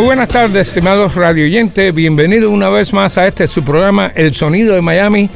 Muy buenas tardes, estimados radio oyentes. Bienvenidos una vez más a este su programa El Sonido de Miami.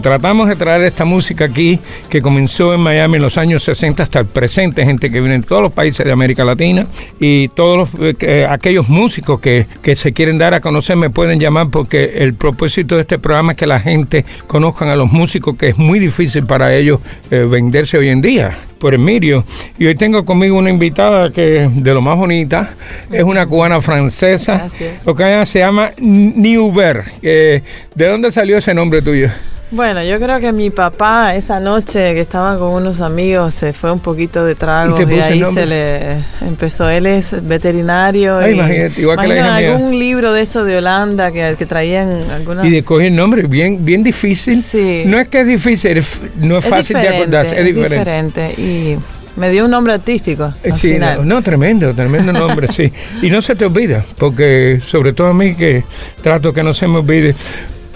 Tratamos de traer esta música aquí que comenzó en Miami en los años 60 hasta el presente, gente que viene de todos los países de América Latina y todos eh, aquellos músicos que, se quieren dar a conocer me pueden llamar porque el propósito de este programa es que la gente conozcan a los músicos, que es muy difícil para ellos eh, venderse hoy en día por Emilio. Y hoy tengo conmigo una invitada que de lo más bonita, es una cubana francesa, lo que se llama Niuber. ¿De dónde salió ese nombre tuyo? Bueno, yo creo que mi papá esa noche que estaba con unos amigos se fue un poquito de trago y, ahí se le empezó. Él es veterinario. Ay, imagínate, igual que la algún libro de eso de Holanda que, que traían algunas. Y de coger nombre bien, bien difícil. Sí. No es que es difícil, no es, fácil de acordarse, es diferente. Es diferente y me dio un nombre artístico. Eh, sí, No, tremendo, tremendo nombre, sí. Y no se te olvida, porque sobre todo a mí que trato que no se me olvide.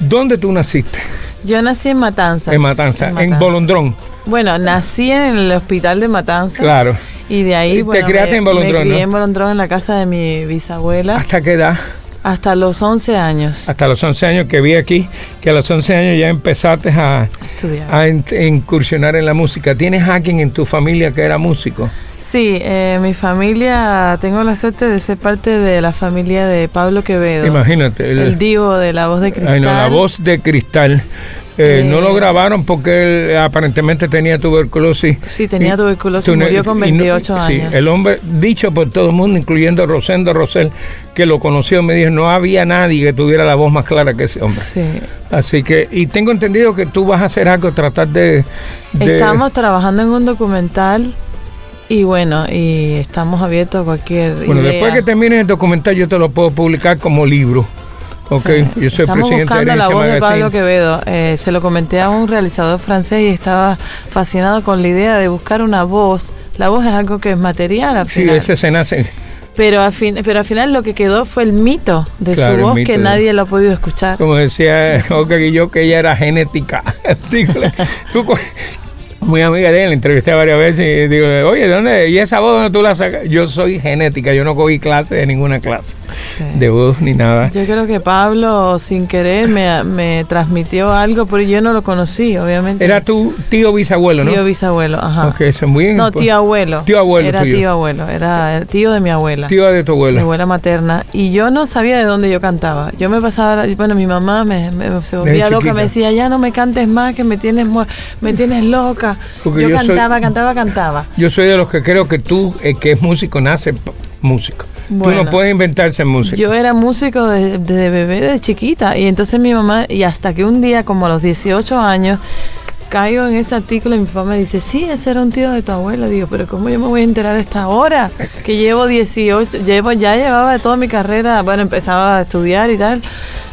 ¿Dónde tú naciste? Yo nací en Matanzas. En Matanzas, en, Bolondrón. Bueno, nací en el hospital de Matanzas. Claro. Y de ahí, ¿Te criaste en Bolondrón? Me crié en Bolondrón, en la casa de mi bisabuela. ¿Hasta qué edad? Hasta los 11 años. Hasta los 11 años que vi aquí, que a los 11 años ya empezaste a, Estudiar. a incursionar en la música. ¿Tienes alguien en tu familia que era músico? Sí, eh, mi familia, tengo la suerte de ser parte de la familia de Pablo Quevedo. Imagínate. El, el divo de la voz de cristal. Ay, no, la voz de cristal. Eh, no lo grabaron porque él aparentemente tenía tuberculosis. Sí, tenía tuberculosis, murió con 28 años. Sí, el hombre, dicho por todo el mundo, incluyendo Rosendo Rosell, que lo conoció, me dijo, no había nadie que tuviera la voz más clara que ese hombre. Sí. Así que, y tengo entendido que tú vas a hacer algo, tratar de... Estamos trabajando en un documental y bueno, y estamos abiertos a cualquier Bueno, después que termine el documental yo te lo puedo publicar como libro. Ok, yo soy Estamos presidente buscando la voz de Pablo Quevedo. Eh, se lo comenté a un realizador francés y estaba fascinado con la idea de buscar una voz. La voz es algo que es material al sí, ese se nace. Pero, al fin, pero al final lo que quedó fue el mito de su voz que nadie lo ha podido escuchar. Como decía Oka yo que ella era genética. tú, muy amiga de él, la entrevisté varias veces y digo, oye, ¿dónde? ¿Y esa voz dónde tú la sacas? Yo soy genética, yo no cogí clase de ninguna clase de voz ni nada. Yo creo que Pablo, sin querer, me, me transmitió algo, pero yo no lo conocí, obviamente. Era tu tío bisabuelo, ¿no? Tío bisabuelo, ajá. Ok, eso muy No, tío abuelo. Tío abuelo. Era tío abuelo, era el tío de mi abuela. Tío de tu abuela. Mi abuela materna. Y yo no sabía de dónde yo cantaba. Yo me pasaba, bueno, mi mamá me, se volvía loca, me decía, ya no me cantes más, que me tienes, me tienes loca. Porque yo, cantaba, cantaba, cantaba. Yo soy de los que creo que tú, el que es músico, nace músico. tú no puedes inventarse música. Yo era músico desde de bebé, de chiquita. Y entonces mi mamá, y hasta que un día, como a los 18 años, caigo en ese artículo y mi papá me dice, sí, ese era un tío de tu abuela. Digo, pero ¿cómo yo me voy a enterar a esta hora? Que llevo 18, llevo, ya llevaba toda mi carrera, bueno, empezaba a estudiar y tal.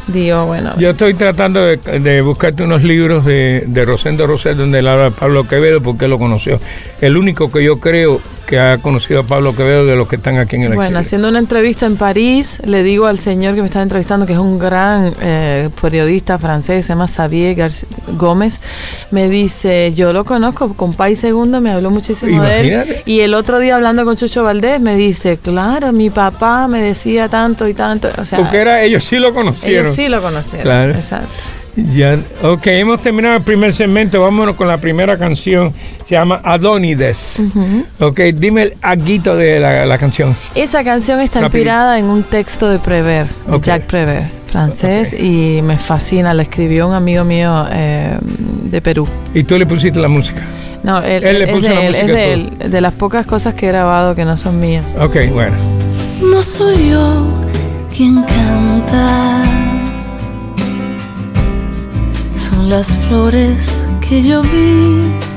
Digo, bueno. Yo estoy tratando de, buscarte unos libros de, de Rosendo Rosel donde habla Pablo Quevedo porque lo conoció. El único que yo creo que ha conocido a Pablo Quevedo de los que están aquí en el Bueno, haciendo una entrevista en París, le digo al señor que me está entrevistando, que es un gran eh, periodista francés, se llama Xavier Gómez, me dice, yo lo conozco, con País Segundo me habló muchísimo de él. Y el otro día hablando con Chucho Valdés me dice, claro, mi papá me decía tanto y tanto. O sea, porque era, ellos sí lo conocieron sí lo conocieron. Claro. Exacto. Ya, ok, hemos terminado el primer segmento. Vámonos con la primera canción. Se llama Adonides. Ok, dime el aguito de la, canción. Esa canción está inspirada en un texto de Prever, de Jacques Prever, francés, y me fascina. La escribió un amigo mío eh, de Perú. ¿Y tú le pusiste la música? No, él, le puso la música. Es de él, de las pocas cosas que he grabado que no son mías. Ok, bueno. No soy yo quien canta son las flores que yo vi.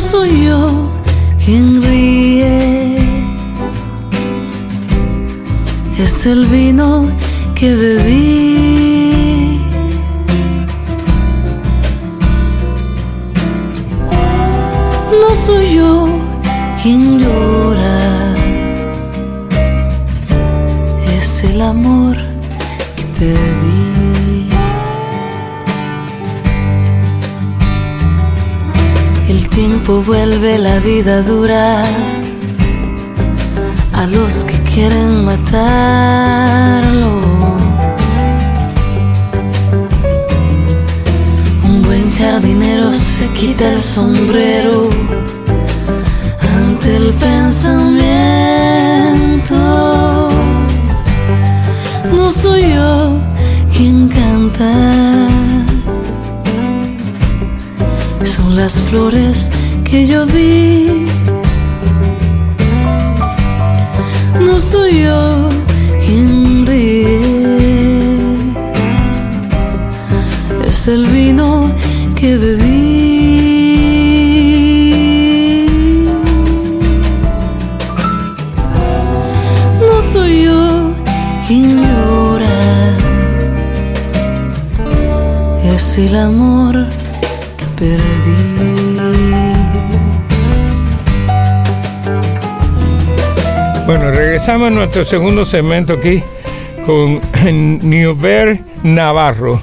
soy yo quien ríe, es el vino que bebí. Tiempo vuelve la vida dura a los que quieren matarlo. Un buen jardinero se quita el sombrero ante el pensamiento. No soy yo quien canta. Son las flores que yo vi. No soy yo quien ríe. Es el vino que bebí. No soy yo quien llora. Es el amor regresamos a nuestro segundo segmento aquí con Newber Navarro.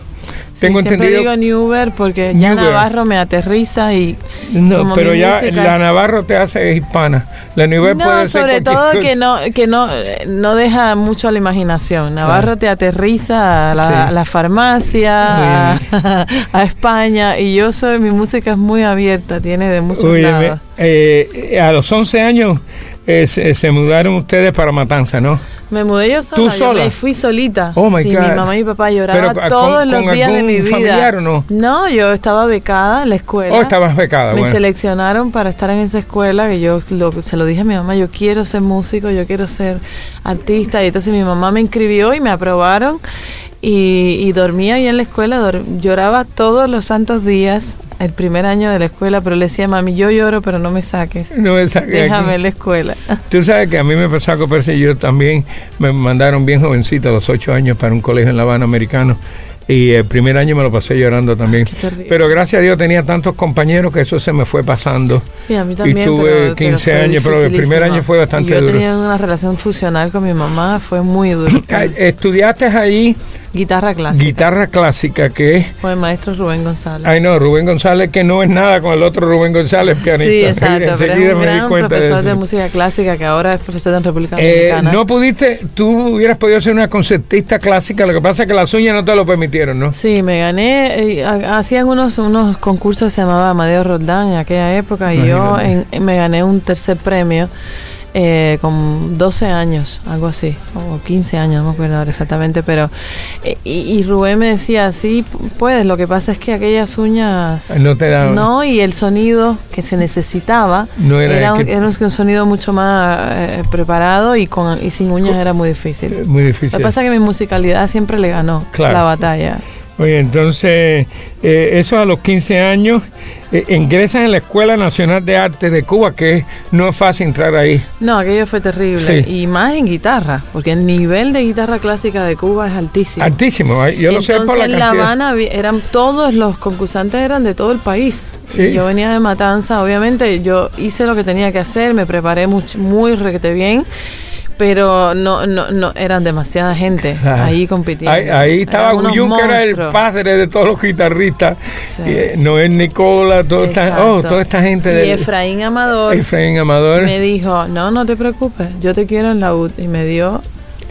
Tengo siempre entendido. digo Newber porque ya Newber. Navarro me aterriza y. No, pero ya música- la Navarro te hace hispana. La Newber No, puede ser sobre todo cosa. que no que no no deja mucho a la imaginación. Navarro te aterriza a la, Sí. a la farmacia, a, a España y yo soy mi música es muy abierta, tiene de muchos lados. eh, a los 11 años eh, se, se mudaron ustedes para Matanza, ¿no? Me mudé yo sola, ¿Tú yo sola? me fui solita. Oh, my Sí, God. mi mamá y mi papá lloraban ¿con- todos los con días de mi vida. familiar o no? No, yo estaba becada en la escuela. Oh, estabas becada, Me bueno. seleccionaron para estar en esa escuela que yo lo- se lo dije a mi mamá, yo quiero ser músico, yo quiero ser artista. Y entonces mi mamá me inscribió y me aprobaron y, y dormía ahí en la escuela, lloraba todos los santos días el primer año de la escuela, pero le decía, mami, yo lloro, pero no me saques. No me saqué Déjame aquí. la escuela. Tú sabes que a mí me pasó algo parecido. Yo también me mandaron bien jovencito a los ocho años para un colegio en La Habana americano. Y el primer año me lo pasé llorando también. Terrible. Pero gracias a Dios tenía tantos compañeros que eso se me fue pasando. Sí, a mí también. y tuve pero- pero 15 fue años, pero el primer año fue bastante yo duro. tenía una relación fusional con mi mamá, fue muy duro. Ay, Estudiaste ahí Guitarra clásica. guitarra clásica, que es. Con el maestro Rubén González. Ay, no, Rubén González, que no es nada con el otro Rubén González, pianista. Sí, exacto, pero es Enseguida un me di gran cuenta de profesor de, eso. música clásica que ahora es profesor en República Eh, Dominicana. no pudiste, tú hubieras podido ser una concertista clásica, lo que pasa es que las uñas no te lo permitieron, ¿no? Sí, me gané, eh, ha- hacían unos, unos concursos que se llamaba Amadeo Roldán en aquella época y yo en- me gané un tercer premio eh, con 12 años, algo así, o 15 años, no me acuerdo ahora exactamente, pero eh, y, y Rubén me decía, sí, puedes, lo que pasa es que aquellas uñas... No te daban. No, y el sonido que se necesitaba No era era, un, que- era un sonido mucho más eh, preparado y con y sin uñas era muy difícil. Muy Lo difícil. que pasa es que mi musicalidad siempre le ganó Claro. la batalla. Oye, entonces, eh, eso a los 15 años, eh, ingresas en la Escuela Nacional de Arte de Cuba, que no es fácil entrar ahí. No, aquello fue terrible. Sí. Y más en guitarra, porque el nivel de guitarra clásica de Cuba es altísimo. Altísimo, yo lo sé Entonces por la en La. Habana eran todos los concursantes eran de todo el país. Sí. Y yo venía de Matanza, obviamente yo hice lo que tenía que hacer, me preparé much- muy requete bien, pero no no no eran demasiada gente Ah. ahí compitiendo. Ahí, ahí estaba Guyún, que era el padre de todos los guitarristas. Sí. Eh, Noel Nicola, toda esta, oh, toda esta gente Y de Efraín Amador Efraín Amador. me dijo, no, no te preocupes, yo te quiero en la UD. Y me dio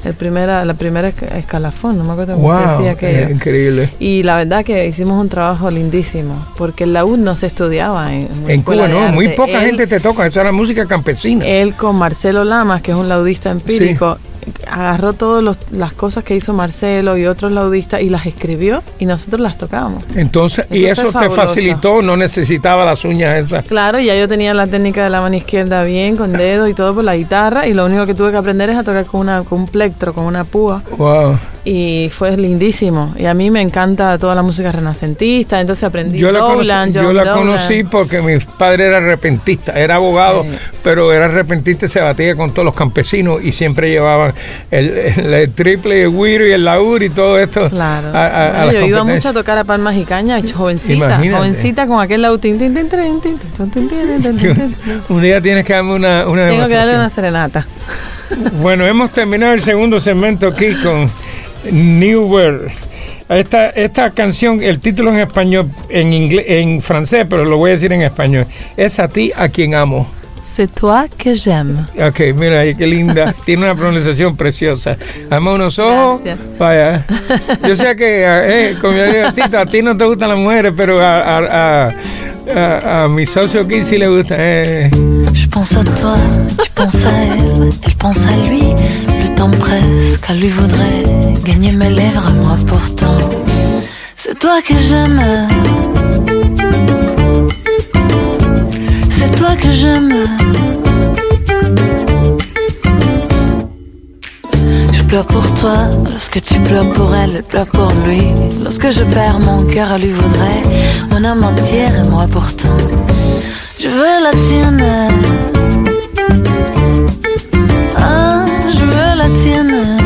el primera, la primera esca- escalafón, no me acuerdo cómo se decía increíble. Y la verdad que hicimos un trabajo lindísimo, porque en la UD no se estudiaba en, En Cuba no, muy poca Él- gente te toca, esa era música campesina. Él con Marcelo Lamas, que es un laudista empírico, agarró todas las cosas que hizo Marcelo y otros laudistas y las escribió y nosotros las tocábamos. Entonces, y Eso te fabuloso. facilitó, no necesitaba las uñas esas. Claro, ya yo tenía la técnica de la mano izquierda bien, con dedos y todo por la guitarra, y lo único que tuve que aprender es a tocar con, una, con un plectro, con una púa. Wow. y fue lindísimo. Y a mí me encanta toda la música renacentista, entonces aprendí Yo la, conocí, Lowland, yo la conocí porque mi padre era repentista, era abogado, Sí. pero era repentista y se batía con todos los campesinos y siempre llevaban el, el, el triple y el laúd y todo esto. Claro. A, yo iba mucho a tocar a palmas y cañas, jovencita, jovencita con aquel laúd. Un día tienes que darme una, una Tengo serenata. bueno, hemos terminado el segundo segmento aquí con New World. Esta, esta canción, el título en español, en, inglés, en francés, pero lo voy a decir en español. Es a ti a quien amo. C'est toi que j'aime. Ok, mira qué linda. Tiene una pronunciación preciosa. Ama unos ojos. Gracias. Vaya. Yo sé que, eh, como yo digo, Tito, a ti no te gustan las mujeres, pero a, a, a, a- a mi socio aquí sí le gusta. Eh. Je pense à toi, tu penses à elle, elle pense à lui. Le temps presse, qu'elle lui voudrait gagner mes lèvres, moi pourtant. C'est toi que j'aime. C'est toi que j'aime. Je pleure pour toi, lorsque tu pleures pour elle, elle pleure pour lui. Lorsque je perds mon cœur, elle lui voudrait mon âme entière et moi pourtant. Je veux la tienne. Ah, je veux la tienne.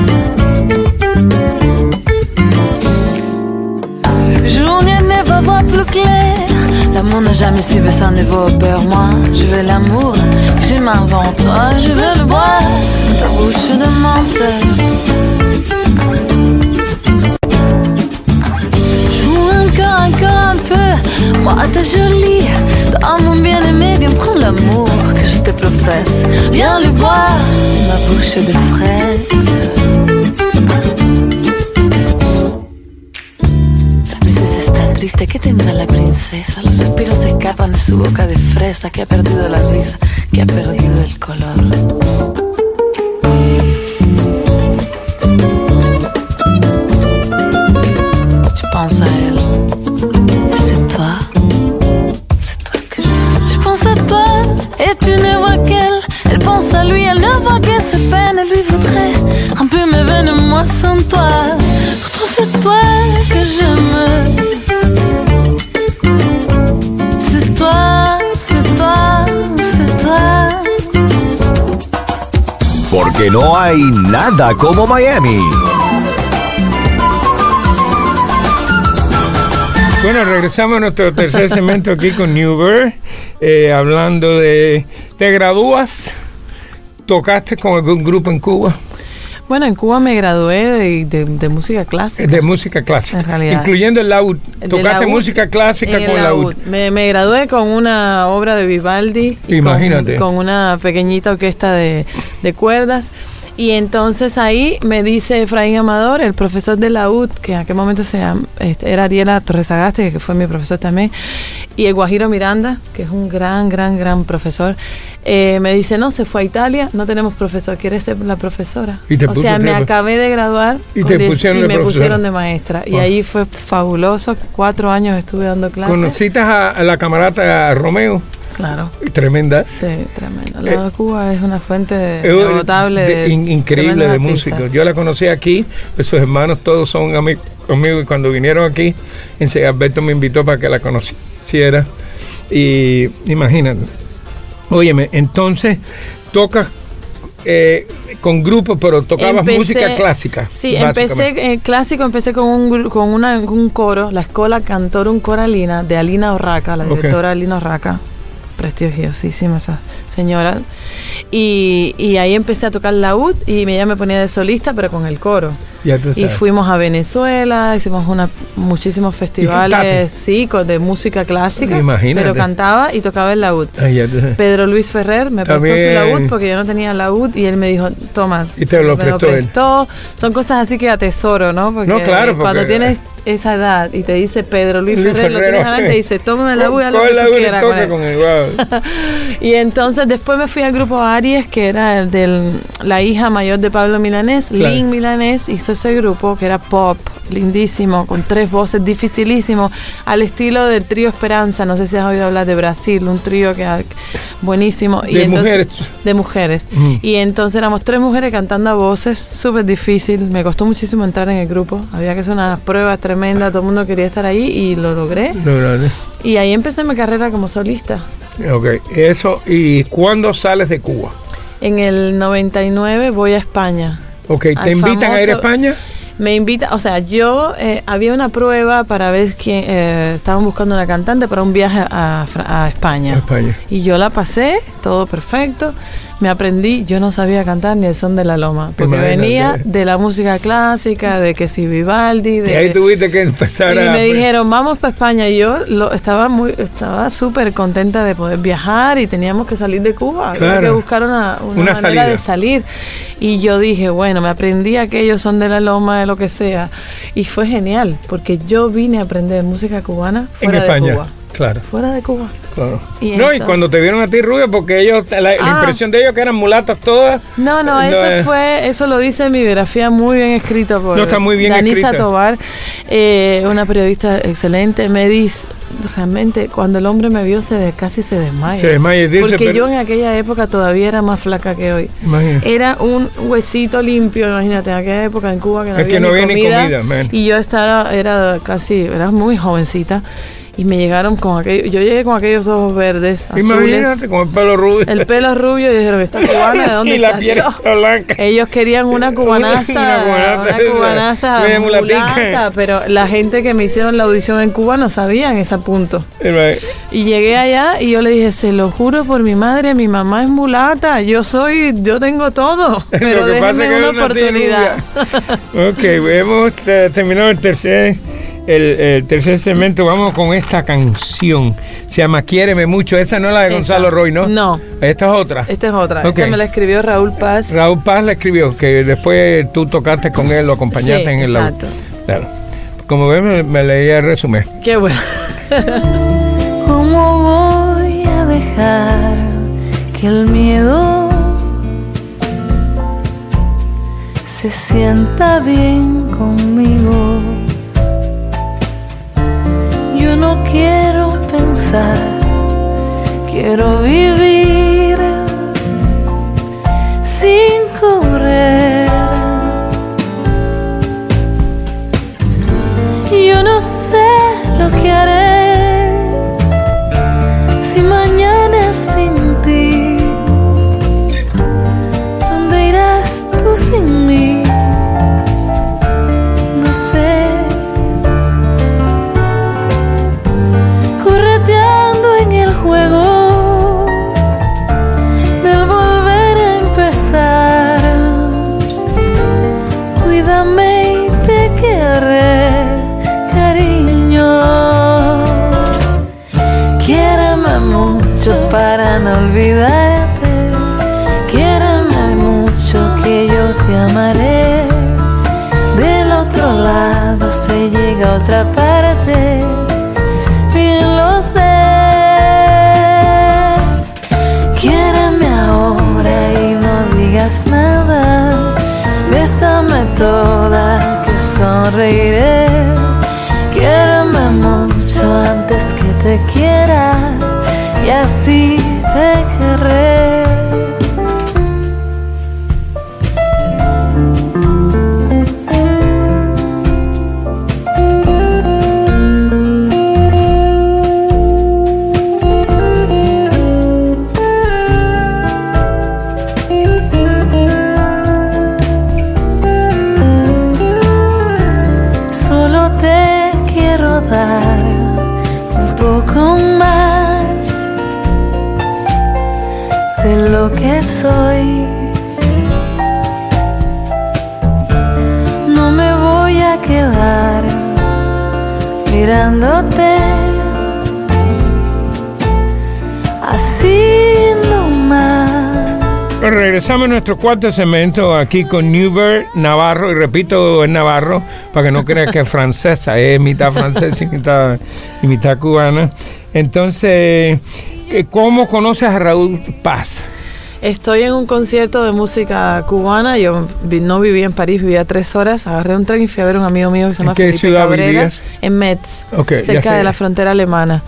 L'amour n'a jamais su besoin de vos peurs. Moi, je veux l'amour que je m'invente. Ah, je veux le boire, ta bouche de menthe. Joue encore, encore un peu. Moi, t'es jolie. Dans mon bien-aimé, viens prendre l'amour que je te professe. Viens le boire, ma bouche de fraise. Tendrá la princesa. Los suspiros se escapan de su boca de fresa. Que ha perdido la risa, que ha perdido el color. Porque no hay nada como Miami. Bueno, regresamos a nuestro tercer segmento aquí con New Bird, eh, hablando de. ¿Te gradúas? ¿Tocaste con algún grupo en Cuba? Bueno, en Cuba me gradué de, de- de música clásica. De música clásica. En realidad. Incluyendo el laúd. ¿Tocaste música clásica con el laúd? laúd. Me, me gradué con una obra de Vivaldi. y Imagínate. Con, con una pequeñita orquesta de, de cuerdas. Y entonces ahí me dice Efraín Amador, el profesor de laúd, que en aquel momento se llama- este, era Ariela Torres Agaste, que fue mi profesor también, y el Guajiro Miranda, que es un gran, gran, gran profesor, eh, me dice, no, se fue a Italia, no tenemos profesor, ¿quieres ser la profesora? Y te o sea, me acabé de graduar Y te pusieron me profesora. pusieron de maestra. Y ahí fue fabuloso, cuatro años estuve dando clases. ¿Conociste a, a la camarata Romeo? Claro. Tremenda. Sí, tremendo. La de Cuba es una fuente Eh, de, notable de- de, in- increíble de artistas. músicos. Yo la conocí aquí, pues sus hermanos todos son ami- amigos y cuando vinieron aquí, Alberto me invitó para que la conociera. Y imagínate. Óyeme, entonces tocas eh, con grupos, pero tocabas Empecé- música clásica. Sí, empecé eh, clásico, empecé con un con una, un coro, la Escola Cantorum Coralina de Alina Orraca, la directora Alina Orraca, prestigiosísima esa señora. Y, y ahí empecé a tocar laúd y ella me ponía de solista, pero con el coro. Ya tú Y fuimos a Venezuela, hicimos una, muchísimos festivales, sí, de música clásica, Imagínate. pero cantaba y tocaba el laúd. Ay, ya tú sabes. Pedro Luis Ferrer me prestó su laúd porque yo no tenía laúd y él me dijo, toma, Y te lo me prestó él. prestó. Son cosas así que atesoro, ¿no? Porque No, claro, porque- cuando tienes esa edad y te dice Pedro Luis, Luis Ferrer, lo tienes adelante y dice, toma el laúd y haz lo que tú y quieras con él. con el wow. Y entonces después me fui al grupo Aries, que era el de la hija mayor de Pablo Milanés, Claro. Lynn Milanés, hizo ese grupo que era pop, lindísimo, con tres voces, dificilísimo, al estilo del trío Esperanza. No sé si has oído hablar de Brasil, un trío que buenísimo. De mujeres. De mujeres. Mm. Y entonces éramos tres mujeres cantando a voces, súper difícil. Me costó muchísimo entrar en el grupo. Había que hacer unas pruebas tremendas, todo el mundo quería estar ahí y lo logré. Lograste. Y ahí empecé mi carrera como solista. Ok, eso. ¿Y cuándo sales de Cuba? En el 99 voy a España. Ok, ¿te invitan a ir a España? Me invita, o sea, yo eh, había una prueba para ver quién, eh, estaban buscando una cantante para un viaje a, a España. A España. Y yo la pasé, todo perfecto. Me aprendí, yo no sabía cantar ni el son de la loma, porque Imagínate. venía de la música clásica, de que si Vivaldi, de Y ahí tuviste que empezar y a... me dijeron, vamos para España. Y yo lo, estaba muy, estaba súper contenta de poder viajar y teníamos que salir de Cuba. Había Claro. que buscar una, una, Una manera salida. de salir. Y yo dije, bueno, me aprendí aquellos son de la loma, de lo que sea. Y fue genial, porque yo vine a aprender música cubana En fuera de España. Cuba. Claro, Fuera de Cuba. claro. Y no, y cuando te vieron a ti rubia, porque ellos, la, la Ah. impresión de ellos que eran mulatas todas. No, no, No, eso eh. fue, eso lo dice en mi biografía muy bien escrito por No, está muy bien Danisa escrita. Tobar, eh, una periodista excelente. Me dice, realmente, cuando el hombre me vio, se de- casi se desmaya. Se desmaya dice, Porque pero- yo en aquella época todavía era más flaca que hoy. Imagínate. Era un huesito limpio, imagínate, en aquella época en Cuba que no Es había que no ni había ni comida. comida, man. y yo estaba, era casi, era muy jovencita. Y me llegaron con aquellos, yo llegué con aquellos ojos verdes, azules. Imagínate con el pelo rubio. El pelo rubio y dijeron, ¿esta cubana de dónde y la piel está blanca. Ellos querían una cubanaza, Una cubanaza una cubanaza pero la gente que me hicieron la audición en Cuba no sabían ese punto. Y llegué allá y yo le dije, se lo juro por mi madre, mi mamá es mulata, yo soy, yo tengo todo, pero déjenme una oportunidad. ok, hemos terminado el tercer, el, el tercer segmento. Vamos con esta canción. Se llama Quiéreme mucho. Esa no es la de Esa. Gonzalo Roy, ¿no? No. Esta es otra. Esta es otra, Ok. esta me la escribió Raúl Paz. Raúl Paz la escribió, que después tú tocaste con él, lo acompañaste Sí, en el exacto. Claro. Como ves, me, me leía el resumen. Qué bueno. ¿Cómo voy a dejar que el miedo se sienta bien conmigo? No quiero pensar, quiero vivir se llega a otra parte. Bien lo sé. Quiéreme ahora y no digas nada. Bésame toda que sonreiré. Quiéreme mucho antes que te quiera y así te querré. Nuestro cuarto segmento aquí con Newbert Navarro, y repito, es Navarro, para que no creas que es francesa, es mitad francesa y mitad, y mitad cubana. Entonces, eh, ¿cómo conoces a Raúl Paz? Estoy en un concierto de música cubana. Yo vi- no vivía en París, vivía tres horas. Agarré un tren y fui a ver a un amigo mío que se ¿En llama qué Felipe ciudad Cabrera vivías? en Metz, Ok, ya cerca de la frontera alemana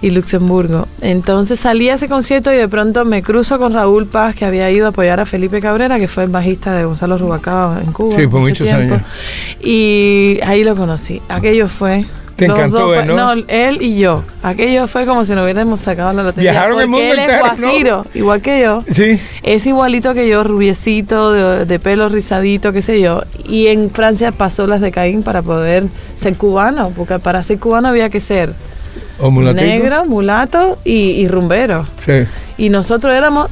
y Luxemburgo. Entonces salí a ese concierto y de pronto me cruzo con Raúl Paz, que había ido a apoyar a Felipe Cabrera, que fue el bajista de Gonzalo Rubacao en Cuba. Sí, por mucho muchos años. Y ahí lo conocí. Aquello fue. Te los encantó, dos ¿no? él y yo. Aquello fue como si nos hubiéramos sacado la lotería. Viajaron el mundo él entero, es ¿no? guajiro, igual que yo. Sí. Es igualito que yo, rubiecito, de, de pelo rizadito, qué sé yo. Y en Francia pasó las de Caín para poder ser cubano, porque para ser cubano había que ser O negro, mulato y, y rumbero. Sí. Y nosotros éramos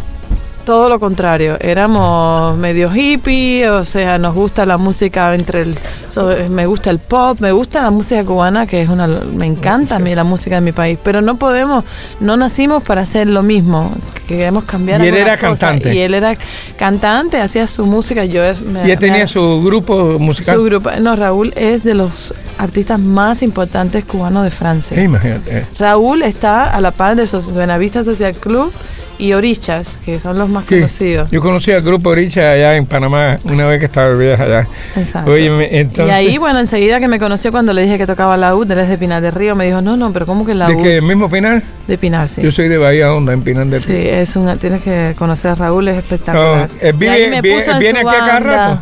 todo lo contrario, éramos medio hippie, o sea, nos gusta la música entre el, so- me gusta el pop, me gusta la música cubana, que es una, me encanta a mí la música de mi país, pero no podemos, no nacimos para hacer lo mismo, queremos cambiar. Y él era cosas. cantante. Y él era cantante, hacía su música, yo er- me- Y él tenía me- su grupo musical. su grupo, no, Raúl es de los artistas más importantes cubanos de Francia. Sí, imagínate. Raúl está a la par de Buenavista Social Club y Orichas, que son los más Sí. conocidos. Yo conocí al grupo Richa allá en Panamá una vez que estaba de viaje allá. Exacto. Óyeme, entonces. y ahí, bueno, enseguida que me conoció cuando le dije que tocaba la UD, él es de Pinar del Río, me dijo, no, no, pero ¿cómo que la ¿De UD? qué? ¿El mismo Pinar? De Pinar, sí. Yo soy de Bahía Honda, en Pinar del Sí, Río. es una, tienes que conocer a Raúl, es espectacular. No, él Y vive- ahí me viene- puso en su aquí a cada banda. rato.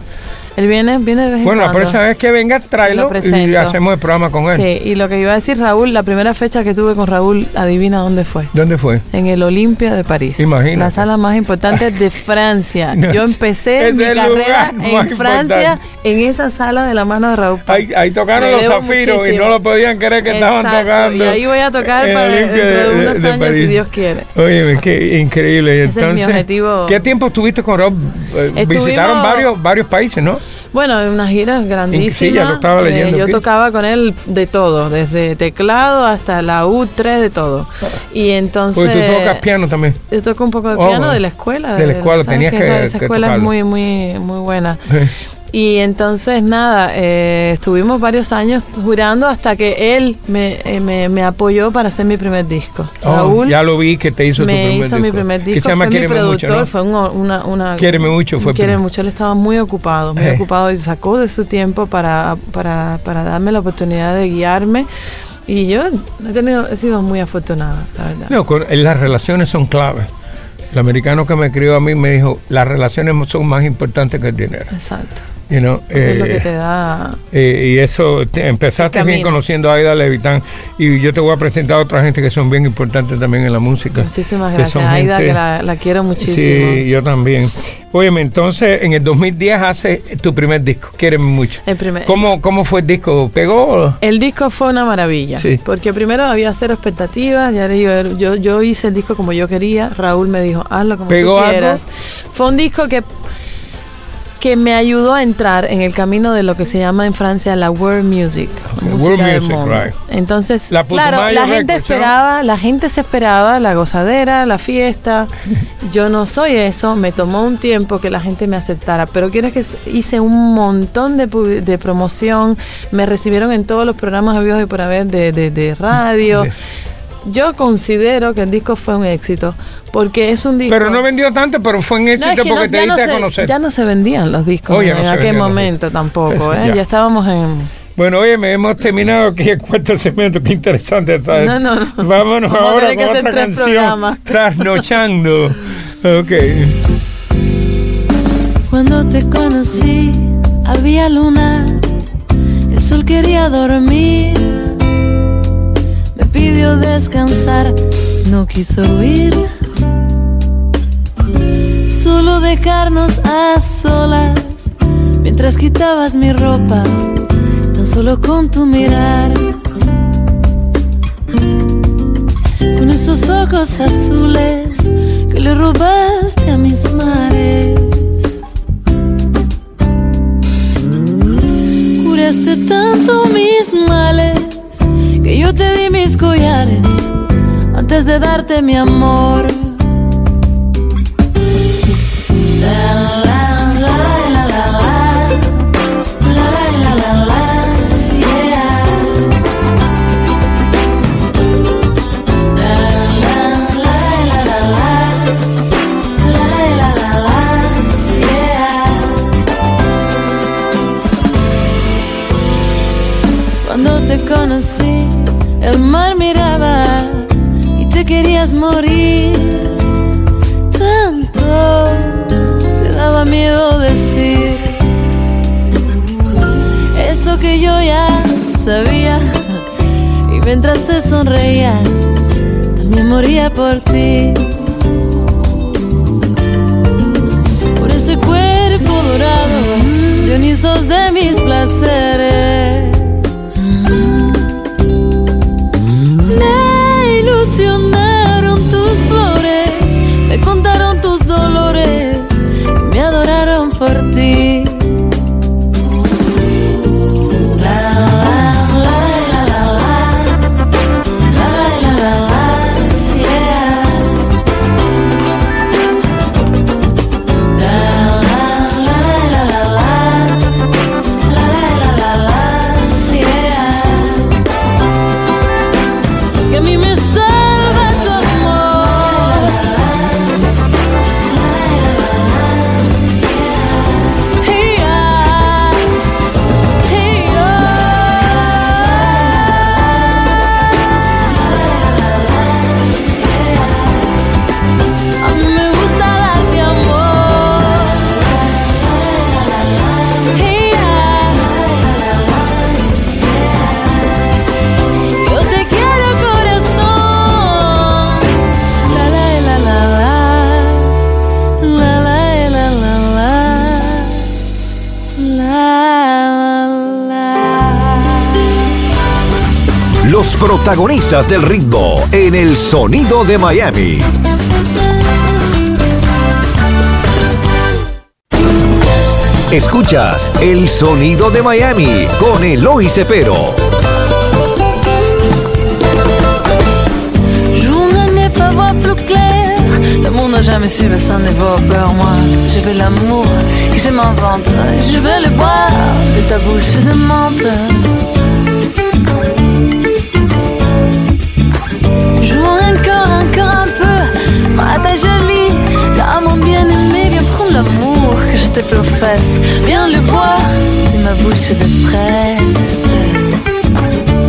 Él viene, viene de vez en Bueno, la próxima vez que venga, tráelo Lo y hacemos el programa con él. Sí, y lo que iba a decir Raúl, la primera fecha que tuve con Raúl, adivina dónde fue. ¿Dónde fue? En el Olimpia de París. Imagínate. La sala más importante de Francia. No, Yo empecé es mi carrera en Francia, importante. en esa sala de la mano de Raúl. Ahí, ahí tocaron Me los zafiros y no lo podían creer que estaban tocando. Y ahí voy a tocar para dentro de, unos años, si París. Dios quiere. Oye, qué increíble. Ese es mi Entonces, objetivo. ¿qué tiempo estuviste con Rob? Eh, Visitaron varios, varios países, ¿no? Bueno, en unas giras grandísimas. Sí, ya lo estaba Eh, leyendo yo tocaba con él de todo, desde teclado hasta la U3, de todo. Y entonces... Porque tú tocas piano también. Yo toco un poco de Oh, piano de la escuela. De la escuela, ¿sabes tenías que Esa, esa que escuela es muy, muy, muy buena. Y entonces, nada, eh, estuvimos varios años jurando hasta que él me, eh, me, me apoyó para hacer mi primer disco. Oh, Raúl ya lo vi que te hizo tu me primer hizo disco. mi primer Que disco, llama fue mi productor, Mucho, ¿no? fue un- una, una... Quiéreme Mucho fue Quiere mucho, él estaba muy ocupado, muy Eh. ocupado y sacó de su tiempo para, para, para darme la oportunidad de guiarme. Y yo he, tenido, he sido muy afortunada, la verdad. No, con- eh, las relaciones son claves. El americano que me crió a mí me dijo, las relaciones son más importantes que el dinero. Exacto. You know, es lo que eh, te da... eh, y eso, te- empezaste bien conociendo a Aida Levitán y yo te voy a presentar a otra gente que son bien importantes también en la música. Muchísimas que gracias, Aida, gente- que la, la quiero muchísimo. Sí, yo también. Óyeme, entonces en el 2010 hace tu primer disco, Quiéreme mucho. El primer- ¿Cómo, ¿Cómo fue el disco? ¿Pegó? El disco fue una maravilla, Sí. porque primero había cero expectativas, ya le digo, yo, yo hice el disco como yo quería, Raúl me dijo, hazlo como ¿Pegó tú algo? quieras. Fue un disco que, que me ayudó a entrar en el camino de lo que se llama en Francia la world music. Música world del music, mundo. right. Entonces, La claro, la gente esperaba, la gente se esperaba la gozadera, la fiesta. Yo no soy eso, me tomó un tiempo que la gente me aceptara, pero quiero que hice un montón de, de promoción, me recibieron en todos los programas habidos y por haber de, de- de radio. Yo considero que el disco fue un éxito, porque es un disco... Pero no vendió tanto, pero fue un No, éxito es que porque no- te no diste a se, conocer. ya no se vendían los discos Oh, en aquel momento tampoco, ¿eh? Ya. ya estábamos en... Bueno, oye, me hemos terminado aquí el cuarto segmento. Qué interesante está. No, no, no. Vámonos Vamos a ahora con otra canción. programas. Trasnochando. Ok. Cuando te conocí había luna, el sol quería dormir, descansar, no quiso huir, solo dejarnos a solas mientras quitabas mi ropa, tan solo con tu mirar. Con esos ojos azules que le robaste a mis mares. Curaste tanto mis males que yo te di mis collares antes de darte mi amor. Te sonreía, también moría por ti. Por ese cuerpo dorado, Dionisos de mis placeres. Protagonistas del ritmo en el sonido de Miami. Escuchas el sonido de Miami con Eloy Cepero. J'ouvre n'est pas voir plus clair. Le monde n'a jamais su personne ne va peur. Moi, je veux l'amour que je m'invente. Je veux le boire de ta bouche de menthe. De.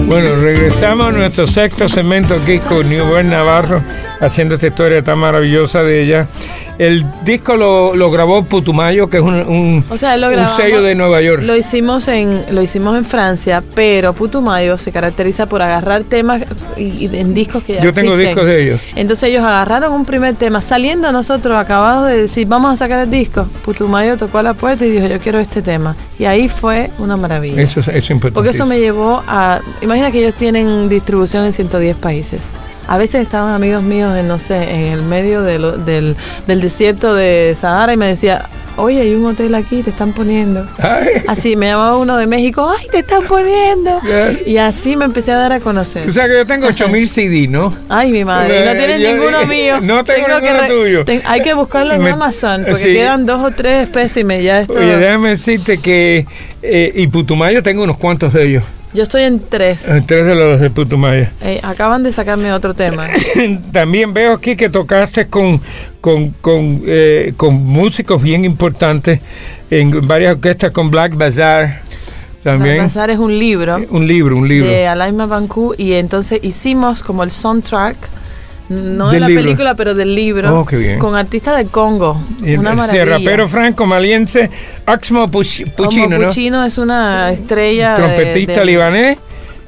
Bueno, regresamos a nuestro sexto segmento aquí con Newell Navarro, haciendo esta historia tan maravillosa de ella. El disco lo, lo grabó Putumayo, que es un, un- O sea, lo un grabamos- sello de Nueva York. Lo hicimos en lo hicimos en Francia, pero Putumayo se caracteriza por agarrar temas y, y en discos que ya Yo tengo existen. discos de ellos. Entonces ellos agarraron un primer tema, saliendo nosotros acabados de decir, vamos a sacar el disco. Putumayo tocó a la puerta y dijo, yo quiero este tema. Y ahí fue una maravilla. Eso, es- eso es importante. Porque eso me llevó a... Imagina que ellos tienen distribución en 110 países. A veces estaban amigos míos en, no sé, en el medio de lo- del, del desierto de Sahara y me decía, oye, hay un hotel aquí, te están poniendo. Ay, Así me llamaba uno de México, ay, te están poniendo. Y así me empecé a dar a conocer. Tú sabes que yo tengo 8000 CD, ¿no? Ay, mi madre, no tienes Yo- ninguno mío. no tengo que ninguno tuyo. ten- hay que buscarlo en Me- Amazon, porque sí. quedan dos o tres espécimes. Ya esto. Oye, déjame decirte que. eh, y Putumayo tengo unos cuantos de ellos. Yo estoy en tres. eh, Tres de los de Putumayo. Eh, acaban de sacarme otro tema. También veo aquí que tocaste con, con, con, eh, con músicos bien importantes en varias orquestas con Black Bazaar. También. Bazar es un libro Un libro, un libro. de Alaima Bancu y entonces hicimos como el soundtrack, no de la libro. película, pero del libro, Oh, qué bien. con artistas del Congo. Y una el- maravilla. rapero franco maliense Axmo Puch- Puccino, ¿no? Puccino es una estrella. de- Trompetista de- libanés.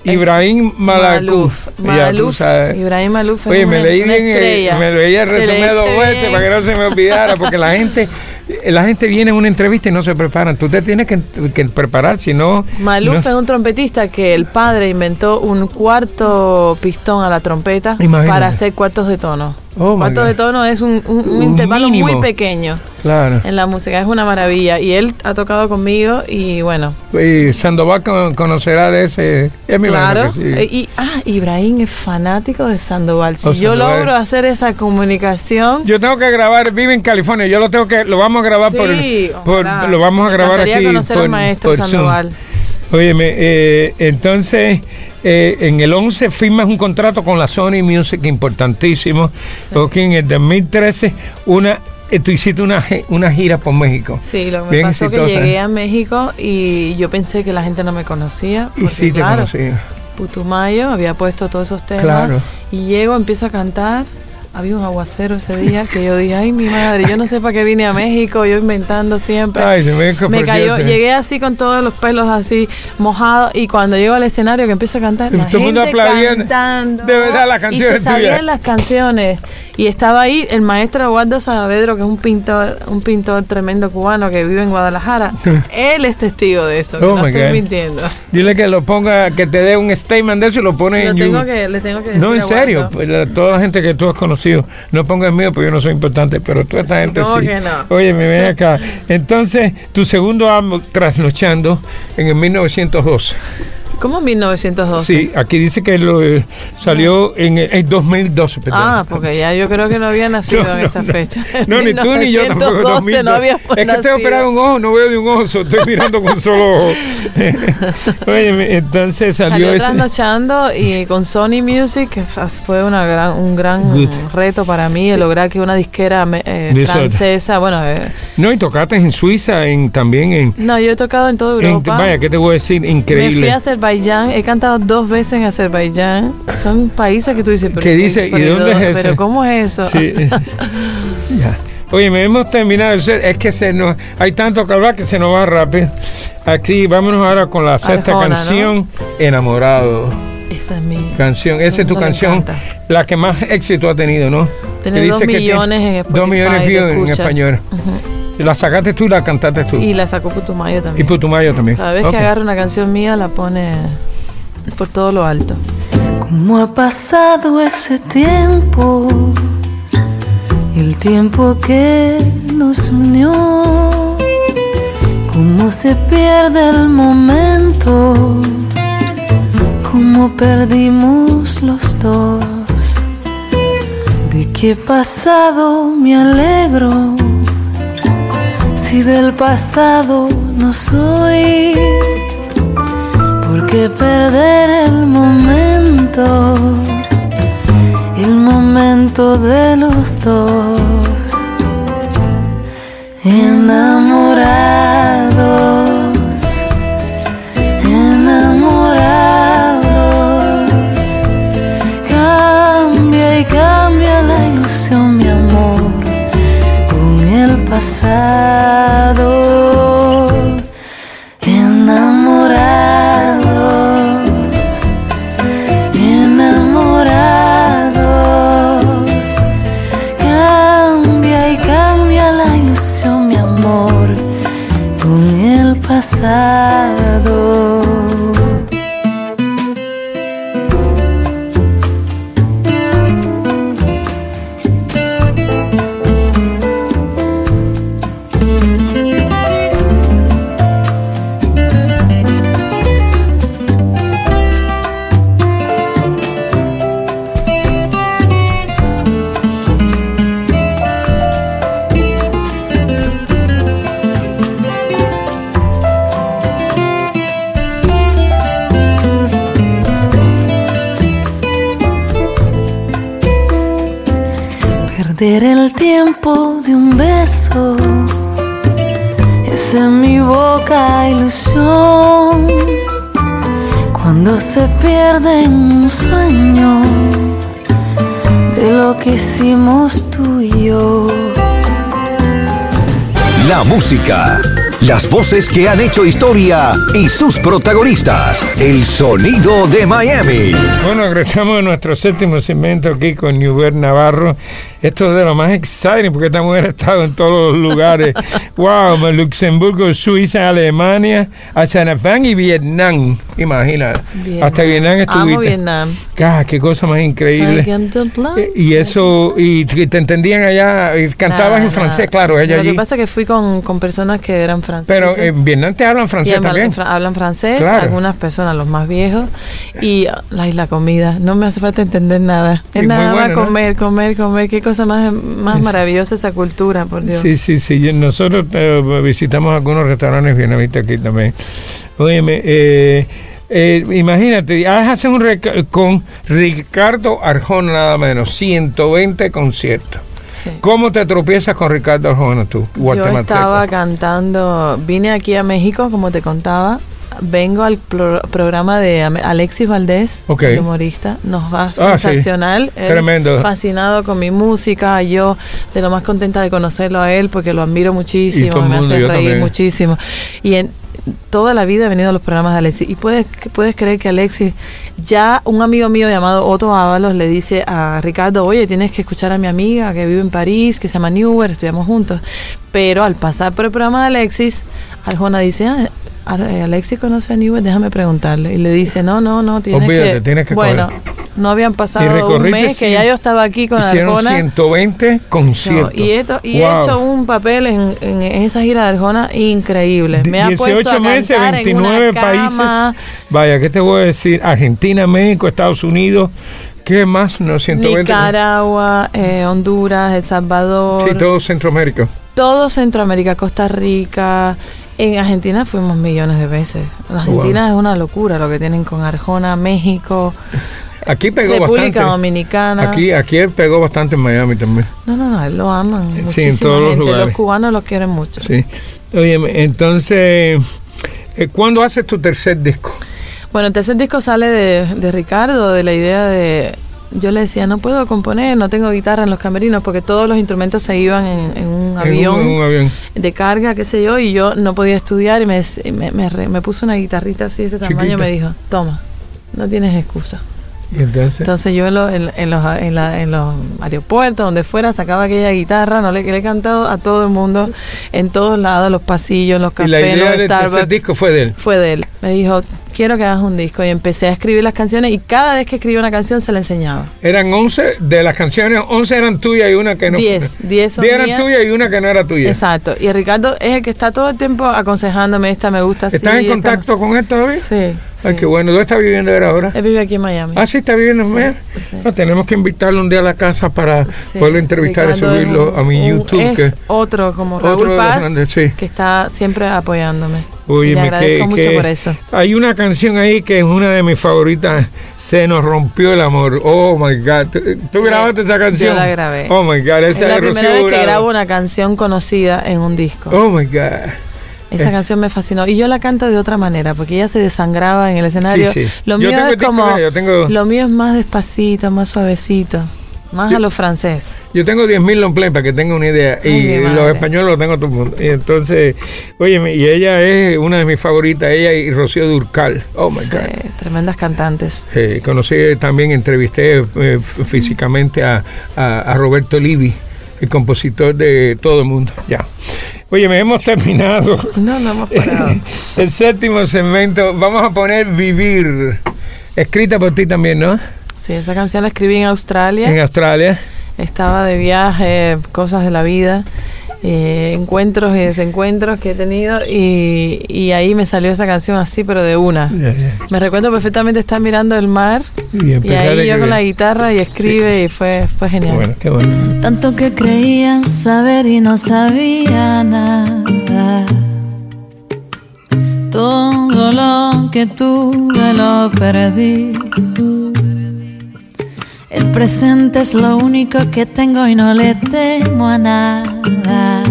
Es- Ibrahim Malakuf. Maluf. Ibrahim Maluf Oye, me leí bien, estrella. me leí el resumen dos veces para que no se me olvidara, porque la gente, la gente viene a una entrevista y no se preparan. Tú te tienes que, que preparar, si no. Maluf no- es un trompetista que el padre inventó un cuarto pistón a la trompeta Imagínate. para hacer cuartos de tono. Oh, God. de tono es un, un- un Un intervalo mínimo. muy pequeño Claro. en la música, es una maravilla. Y él ha tocado conmigo y bueno, Y Sandoval con- conocerá de ese. Es mi claro. sí. Eh, Y, ah, Ibrahim es fanático de Sandoval. Si Oh, yo Sandoval. logro hacer esa comunicación, Yo tengo que grabar, vive en California, yo lo tengo que, lo vamos a grabar Sí, por, por- ojalá. lo vamos a grabar aquí conocer al por, maestro por Zoom. Sandoval. Óyeme, eh, entonces eh, en el 11 firmas un contrato con la Sony Music importantísimo, porque en el 2013 una, eh, tú hiciste una, una gira por México. Sí, lo que me Bien pasó que llegué a México y yo pensé que la gente no me conocía. Y sí te claro, conocí. Putumayo, había puesto todos esos temas. Claro. Y llego, empiezo a cantar. Había un aguacero ese día que yo dije, ay, mi madre, yo no sé para qué vine a México, yo inventando siempre. Ay, se me me cayó, llegué así con todos los pelos así mojados y cuando llego al escenario que empiezo a cantar, la Todo mundo gente cantando, De verdad, las y canciones se sabían tuyas. las canciones y estaba ahí el maestro Eduardo Saavedro que es un pintor, un pintor tremendo cubano que vive en Guadalajara. Él es testigo de eso, que Oh, no my estoy God. mintiendo. Dile que lo ponga, que te dé un statement de eso y lo pone Lo en tengo you- que, le tengo que decir No, en serio, pues, la- toda la gente que tú has conocido, no pongas mío porque yo no soy importante, pero toda esta gente ¿Cómo sí. que no? Oye, me ven acá. Entonces, tu segundo álbum, Trasnochando, en el 1912. ¿Cómo 1912? Sí, aquí dice que lo eh, salió en, el- en 2012. perdón. Ah, porque ya yo creo que no había nacido No, en no, esa no. fecha. No, ni tú ni yo tampoco. 1912 no 2002. había es que estoy operado un ojo, no veo de un ojo, estoy mirando con solo ojo. Oye, entonces salió, Salió ese. trasnochando y con Sony Music que fue una gran, un gran Good. reto para mí el lograr que una disquera eh, francesa, bueno, eh, No, y tocaste en Suiza, en, también en, no, yo he tocado en toda en- Europa. Vaya, ¿qué te voy a decir? me fui Increíble. a Azerbaiyán, he cantado dos veces en Azerbaiyán. Son países que tú dices, pero ¿Qué dice? ¿Y de dónde es ese? Pero ¿cómo es eso? Sí, ya. Oye, me hemos terminado. Es que se nos, hay tanto que hablar que se nos va rápido. Aquí, vámonos ahora con la sexta Arjona, ¿no? canción, Enamorado. Esa es mi. Canción, esa es tu canción, la que más éxito ha tenido, ¿no? Tiene dos que millones en Spotify. Dos millones de de views en español. La sacaste tú y la cantaste tú. Y la sacó Putumayo Y también. Putumayo también. Cada vez que agarra una canción mía la pone por todo lo alto. ¿Cómo ha pasado ese tiempo? El tiempo que nos unió. ¿Cómo se pierde el momento? ¿Cómo perdimos los dos? ¿De qué pasado me alegro? Del pasado no soy. ¿Por qué perder el momento? El momento de los dos. Enamorados. Enamorados. Perder el tiempo de un beso es en mi boca ilusión. Cuando se pierde en un sueño de lo que hicimos tú y yo. La música, las voces que han hecho historia y sus protagonistas. El sonido de Miami. Bueno, regresamos a nuestro séptimo segmento aquí con Newbert Navarro. Esto es de lo más exciting porque esta mujer ha estado en todos los lugares. wow, Luxemburgo, Suiza, Alemania, Azerbaiyán y Vietnam. Imagina, Vietnam. hasta Vietnam estuviste. Amo Vietnam. Ah, qué cosa más increíble. Eh, Y eso, y te entendían allá, y cantabas en francés, claro, ella Lo allí. que pasa es que fui con, con personas que eran franceses. Pero en Vietnam te hablan francés también. hablan francés, Claro. algunas personas, los más viejos. Y ay, la comida, no me hace falta entender nada. Es nada bueno, más ¿no? comer, comer, comer. Qué cosa más, más maravillosa esa cultura, por Dios. Sí, sí, sí. Nosotros eh, visitamos algunos restaurantes vietnamitas aquí también. Óyeme, eh, eh, imagínate, haces un con Ricardo Arjona nada menos, 120 conciertos. Sí. ¿Cómo te tropiezas con Ricardo Arjona tú, Yo estaba cantando, vine aquí a México, como te contaba, vengo al pro- programa de Alexis Valdés, el humorista. Nos va Ah, sí. sensacional. Él Tremendo. Fascinado con mi música. Yo de lo más contenta de conocerlo a él porque lo admiro muchísimo. todo me mundo, hace reír también. muchísimo. Y en toda la vida he venido a los programas de Alexis. Y puedes, puedes creer que Alexis, ya un amigo mío llamado Otto Ábalos le dice a Ricardo, oye, tienes que escuchar a mi amiga que vive en París, que se llama Newer, estudiamos juntos. Pero al pasar por el programa de Alexis, Arjona dice, ah, Alexis conoce a Newer, déjame preguntarle. Y le dice, no, no, no, tienes que... tienes que bueno, no habían pasado un mes que ya yo estaba aquí con Hicieron Arjona. 120 No, conciertos. y esto, y Wow. he hecho un papel en, en esa gira de Arjona increíble. Me ha 18 puesto a meses, cantar 29 en una países. cama. Vaya, ¿qué te voy a decir? Argentina, México, Estados Unidos. ¿Qué más? No, 120. Nicaragua, eh, Honduras, El Salvador, Sí, todo Centroamérica. todo Centroamérica, Costa Rica. En Argentina fuimos millones de veces. En Argentina es una locura lo que tienen con Arjona, México, Aquí pegó República bastante. Dominicana. Aquí, aquí él pegó bastante en Miami también. No, no, no, él lo aman. Sí, en muchísima todos los lugares. Los cubanos lo quieren mucho. Sí. Oye, entonces, eh, ¿cuándo haces tu tercer disco? Bueno, el tercer disco sale de, de Ricardo, de la idea de... Yo le decía, no puedo componer, no tengo guitarra en los camerinos porque todos los instrumentos se iban en, en un avión un, en un avión. de carga, qué sé yo, y yo no podía estudiar y me, me, me re- me puso una guitarrita así de este tamaño y me dijo, toma, no tienes excusa. Y entonces, Entonces yo en, lo- en- en los, en, la- en los aeropuertos, donde fuera, sacaba aquella guitarra, no le, le he cantado a todo el mundo, en todos lados, los pasillos, los y cafés, la idea los Starbucks disco fue de él. fue de él. Me dijo, quiero que hagas un disco. Y empecé a escribir las canciones y cada vez que escribía una canción se la enseñaba. Eran 11 de las canciones, 11 eran tuyas y una que no. Diez, diez son 10 eran tuyas y una que no era tuya. Exacto. Y Ricardo es el que está todo el tiempo aconsejándome, esta me gusta. ¿Estás en esta- contacto con él todavía? Sí. Ay, sí. qué bueno. ¿Dónde está viviendo él ahora? Él vive aquí en Miami. Ah, sí, está viviendo en Sí, Miami. sí. No, tenemos que invitarlo un día a la casa para poderlo entrevistar Ricardo y subirlo un- a mi un- YouTube. Es que- otro como Otro Raúl los Paz, grandes, sí. que está siempre apoyándome. Oye, le agradezco que- mucho que por eso. Hay una canción ahí que es una de mis favoritas. Se nos rompió el amor. Oh my God. ¿Tú- ¿Tú Yo- grabaste esa canción? yo la grabé. Oh my God. Es Esa la de primera Rocío vez que grabo una canción conocida en un disco. Oh my God. Esa Es- canción me fascinó. Y yo la canto de otra manera, porque ella se desangraba en el escenario. Sí, sí. Lo mío es disco como. ella, tengo- Lo mío es más despacito, más suavecito. Más a lo francés. Yo tengo 10.000 long play para que tenga una idea. Ay, y los españoles los tengo todo el mundo. Y entonces, oye, y ella es una de mis favoritas, ella y Rocío Durcal. Oh my Sí, God. tremendas cantantes. Eh, conocí también, entrevisté eh, físicamente a, a- a Roberto Livi, el compositor de todo el mundo. Ya. Oye, me hemos terminado No, no hemos parado. el séptimo segmento. Vamos a poner Vivir. Escrita por ti también, ¿no? Sí, esa canción la escribí en Australia. En Australia. Estaba de viaje, cosas de la vida, eh, encuentros y desencuentros que he tenido. Y, y ahí me salió esa canción así, pero de una. Me recuerdo perfectamente estar mirando el mar Y y ahí yo con la guitarra y escribe y fue, fue genial. bueno, qué bueno. Tanto que creía saber y no sabía nada. Todo lo que tuve lo perdí. El presente es lo único que tengo y no le temo a nada.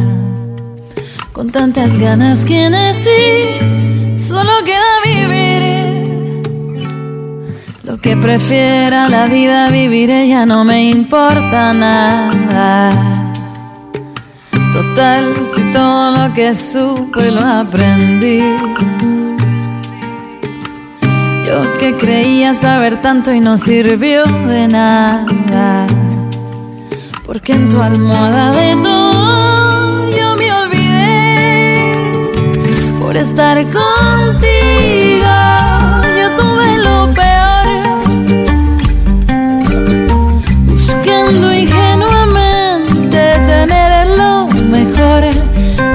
Con tantas ganas que nací, solo queda vivir. Lo que prefiera la vida viviré ya no me importa nada. Total, si todo lo que supe lo aprendí. Yo que creía saber tanto y no sirvió de nada. Porque en tu almohada de todo yo me olvidé por estar contigo. Yo tuve lo peor, buscando ingenuamente tener lo mejor.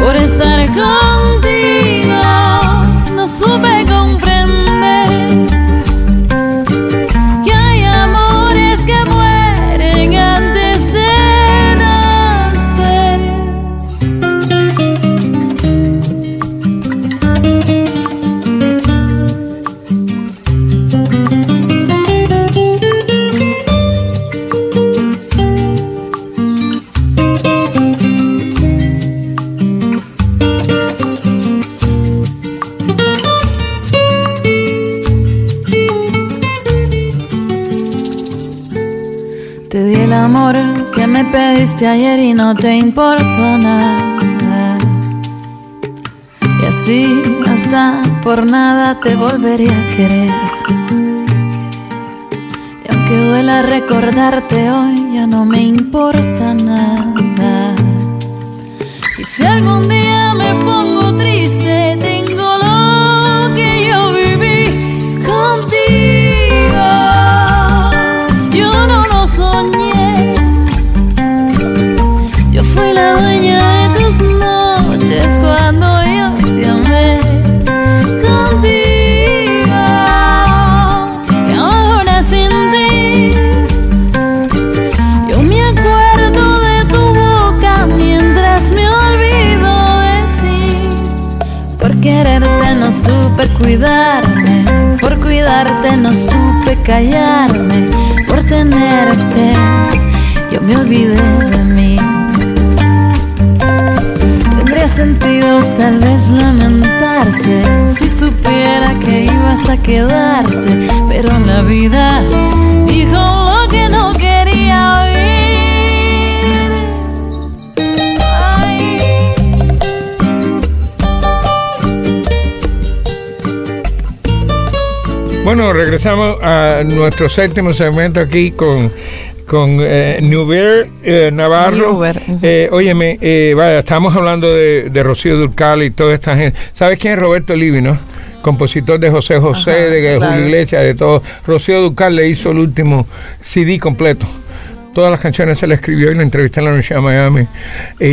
Por estar contigo, pediste ayer y no te importó nada. Y así hasta por nada te volvería a querer. Y aunque duela recordarte hoy, ya no me importa nada. Y si algún día tal vez lamentarse si supiera que ibas a quedarte, pero la vida dijo lo que no quería oír. Bueno, regresamos a nuestro séptimo segmento aquí con, con eh, Nuber eh, Navarro. Nuber, ujú. Eh, óyeme, eh, vaya, estamos hablando de, de Rocío Durcal y toda esta gente. ¿Sabes quién es Roberto Livi, no? Compositor de José José, Ajá, de claro. Julio Iglesias, de todo. Rocío Durcal le hizo el último CD completo. Todas las canciones se le escribió y la entrevisté en la Universidad de Miami. Y,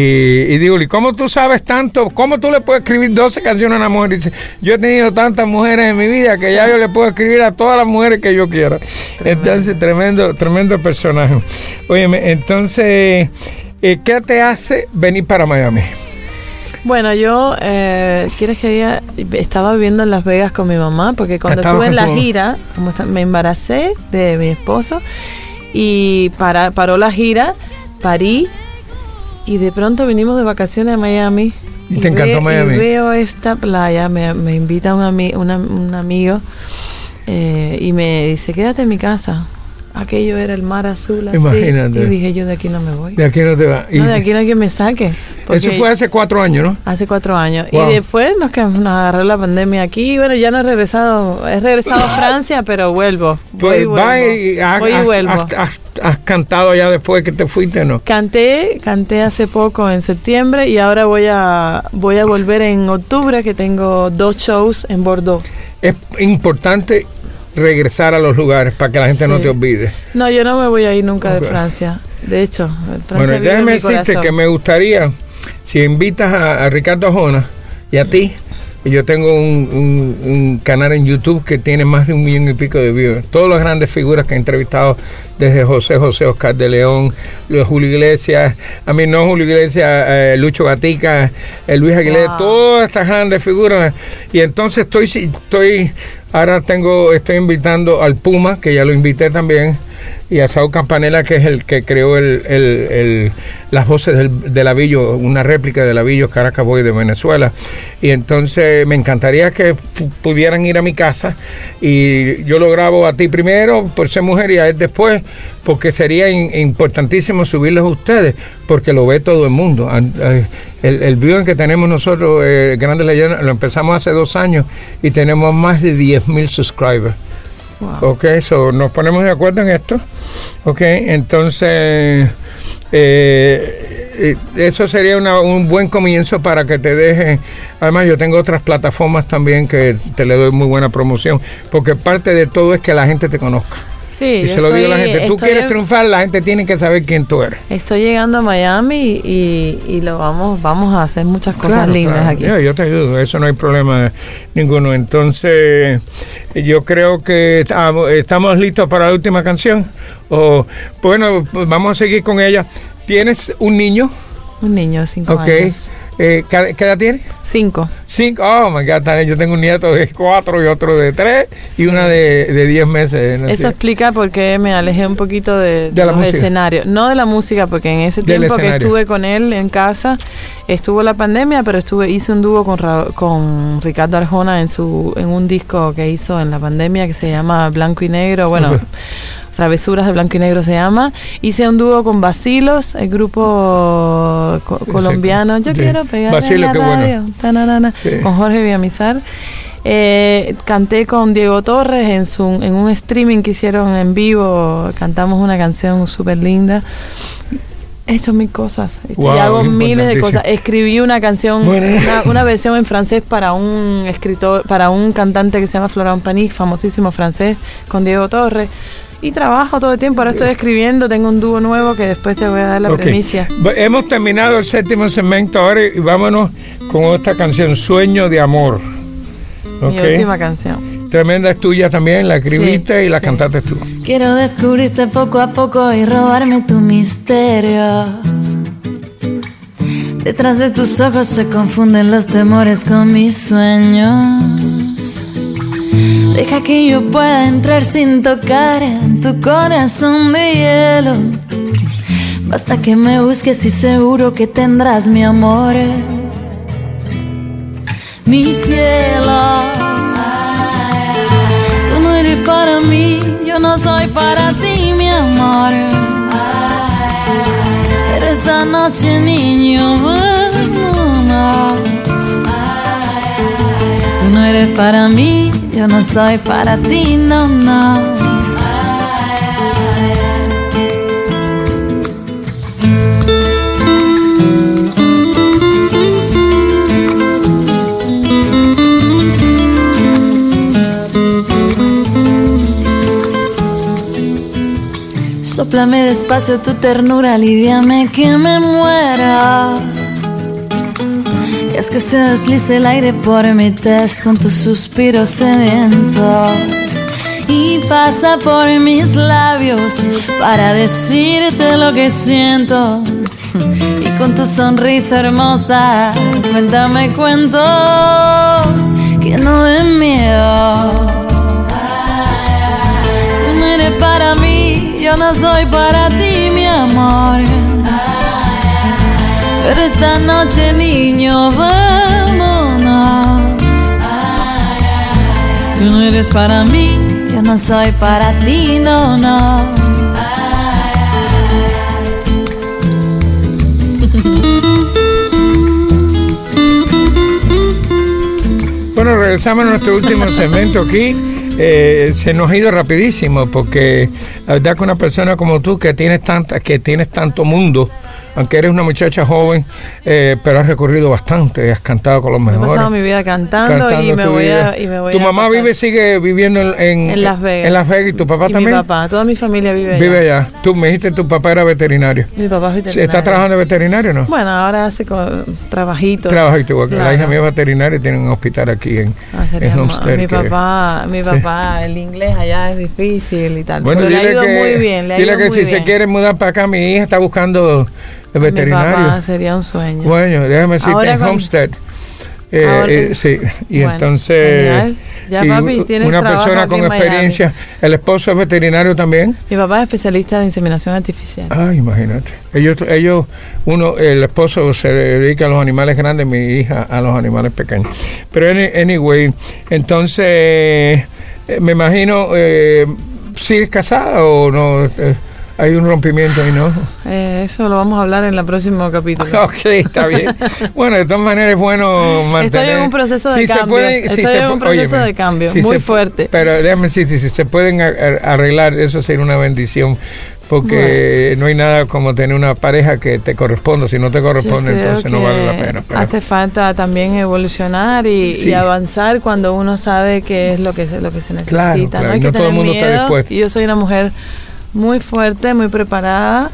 y digo, ¿y cómo tú sabes tanto? ¿Cómo tú le puedes escribir 12 canciones a una mujer? Dice, yo he tenido tantas mujeres en mi vida que ya yo le puedo escribir a todas las mujeres que yo quiera. Entonces, tremendo, tremendo personaje. Óyeme, entonces, eh, ¿qué te hace venir para Miami? Bueno, yo, eh, ¿quieres que diga? Estaba viviendo en Las Vegas con mi mamá, porque cuando Estaba estuve en la gira, como está- me embaracé de mi esposo y para, paró la gira, parí y de pronto vinimos de vacaciones a Miami. ¿Y te encantó ve- Miami? Y veo esta playa, me, me invita un, ami- una- un amigo eh, y me dice, quédate en mi casa. Aquello era el mar azul así. Imagínate. Y dije, yo de aquí no me voy. De aquí no te va. No, de aquí no hay quien me saque. eso fue hace cuatro años, ¿no? Hace cuatro años. Wow. Y después nos, que- nos agarró la pandemia aquí. Bueno, ya no he regresado. He regresado a Francia, pero vuelvo. Voy y Pues vuelvo. y has, Voy y vuelvo. has- has- has cantado ya después que te fuiste, ¿no? Canté, canté hace poco en septiembre y ahora voy a voy a volver en octubre que tengo dos shows en Bordeaux. Es importante regresar a los lugares para que la gente no te olvide. No, yo no me voy a ir nunca de Francia. De hecho, Francia bueno, vive en déjame mi decirte corazón. que me gustaría, si invitas a, a Ricardo Jona y a ti, yo tengo un, un- un canal en YouTube que tiene más de un millón y pico de views. Todas las grandes figuras que he entrevistado, desde José José, Oscar de León, Julio Iglesias, a mí no Julio Iglesias, eh, Lucho Gatica, eh, Luis Aguilera, Wow. todas estas grandes figuras. Y entonces estoy, estoy, ahora tengo, estoy invitando al Puma, que ya lo invité también, y a Saúl Campanella, que es el que creó el, el- el- las voces del, del Avillo, una réplica del Avillo Caracas Boy de Venezuela. Y entonces me encantaría que pu- pudieran ir a mi casa y yo lo grabo a ti primero por ser mujer y a él después, porque sería importantísimo subirlos a ustedes, porque lo ve todo el mundo. El, el viewing que tenemos nosotros, eh, Grandes Leyendas, lo empezamos hace dos años y tenemos más de 10 mil subscribers. Wow. Ok, so nos ponemos de acuerdo en esto. Ok, entonces eh, eh, eso sería una- un buen comienzo para que te dejen. Además, yo tengo otras plataformas también que te le doy muy buena promoción, porque parte de todo es que la gente te conozca. Sí, y se lo digo a la gente, tú estoy quieres triunfar, la gente tiene que saber quién tú eres. Estoy llegando a Miami y, y lo vamos vamos a hacer muchas cosas Claro, lindas claro. aquí. Yo, yo te ayudo, eso no hay problema ninguno. Entonces, yo creo que estamos, listos para la última canción. O, bueno, pues vamos a seguir con ella. ¿Tienes un niño? Un niño de cinco Ok. años. Eh, ¿qué, qué edad tiene? Cinco. Cinco. Oh, my God. Yo tengo un nieto de cuatro y otro de tres y una de, de diez meses. ¿no? Eso explica por qué me alejé un poquito de, De la los escenarios. No de la música, porque en ese tiempo que estuve con él en casa, estuvo la pandemia, pero estuve hice un dúo con, Ra- con Ricardo Arjona en su en un disco que hizo en la pandemia que se llama Blanco y Negro. Bueno. Travesuras de Blanco y Negro se llama. Hice un dúo con Basilos, el grupo co- colombiano. Yo Sí. quiero pegar Basilo, en la radio. Sí. Con Jorge Villamizar. Eh, canté con Diego Torres en, su, en un streaming que hicieron en vivo. Cantamos una canción súper linda. He hecho mil cosas. Este, Wow, y hago miles de cosas. Escribí una canción, Bueno. una, una versión en francés para un escritor, para un cantante que se llama Florent Pagny, famosísimo francés, con Diego Torres. Y trabajo todo el tiempo. Ahora estoy escribiendo, tengo un dúo nuevo que después te voy a dar la Ok. primicia. Va- Hemos terminado el séptimo segmento ahora y vámonos con esta canción, Sueño de Amor. Mi última canción. Tremenda es tuya también, la escribiste Sí, y la sí. cantaste tú. Quiero descubrirte poco a poco y robarme tu misterio. Detrás de tus ojos se confunden los temores con mis sueños. Deja que yo pueda entrar sin tocar en tu corazón de hielo. Basta que me busques y seguro que tendrás mi amor. Mi cielo. Para mí, yo no soy para ti, mi amor. Pero esta noche, niño, vámonos. Tú no eres para mí, yo no soy para ti, no, no. Sóplame despacio tu ternura, aliviame que me muera. Y es que se deslice el aire por mi test con tus suspiros sedientos. Y pasa por mis labios para decirte lo que siento. Y con tu sonrisa hermosa, cuéntame cuentos que no den miedo. Tú no eres para mí, yo no soy para ti, mi amor. Pero esta noche, niño, vámonos. Tú no eres para mí, yo no soy para ti, no, no. Bueno, regresamos a nuestro último segmento aquí. Eh, se nos ha ido rapidísimo porque la verdad que una persona como tú que tienes tanta, que tienes tanto mundo, aunque eres una muchacha joven, eh, pero has recorrido bastante, has cantado con los He mejores. pasado mi vida cantando, y, me voy vida. a, y me voy ¿Tu a mamá pasar vive, sigue viviendo en, en, en Las Vegas. En Las Vegas y tu papá y también. Mi papá, toda mi familia vive allá. Vive allá. Tú me dijiste que tu papá era veterinario. Mi papá es veterinario. ¿Está trabajando de veterinario o no? Bueno, ahora hace trabajitos. Trabaja igual que la hija mía es veterinaria y tiene un hospital aquí en, Ah, en Homestead. mi papá, mi papá, el inglés allá es difícil y tal. Bueno, pero le ha ido que, muy bien, le ha dile ido que muy si se quiere mudar para acá, mi hija está buscando el Mi veterinario. papá sería un sueño. Bueno, déjame decirte en Homestead. Eh, Ahora- eh, sí, y Bueno, entonces. Ya, y papi, una persona con experiencia, el esposo es veterinario también. Mi papá es especialista de inseminación artificial. Ay, imagínate. Ellos, ellos, uno, el esposo se dedica a los animales grandes, mi hija a los animales pequeños. Pero any- anyway, entonces eh, me imagino, eh, ¿sigues casada o no? Hay un rompimiento ahí, ¿no? Eh, eso lo vamos a hablar en el próximo capítulo. Ok, está bien. Bueno, de todas maneras es bueno mantener. Estoy en un proceso de Si si Estoy en un proceso óyeme, de cambio si muy fuerte. Pero déjame decir, si se pueden arreglar, eso sería una bendición. Porque no hay nada como tener una pareja que te corresponda. Si no te corresponde, entonces no vale la pena. pero- Hace falta también evolucionar y, Sí. y avanzar cuando uno sabe qué es lo que se, lo que se necesita. Claro, claro, no hay que todo el mundo está dispuesto. Y yo soy una mujer muy fuerte, muy preparada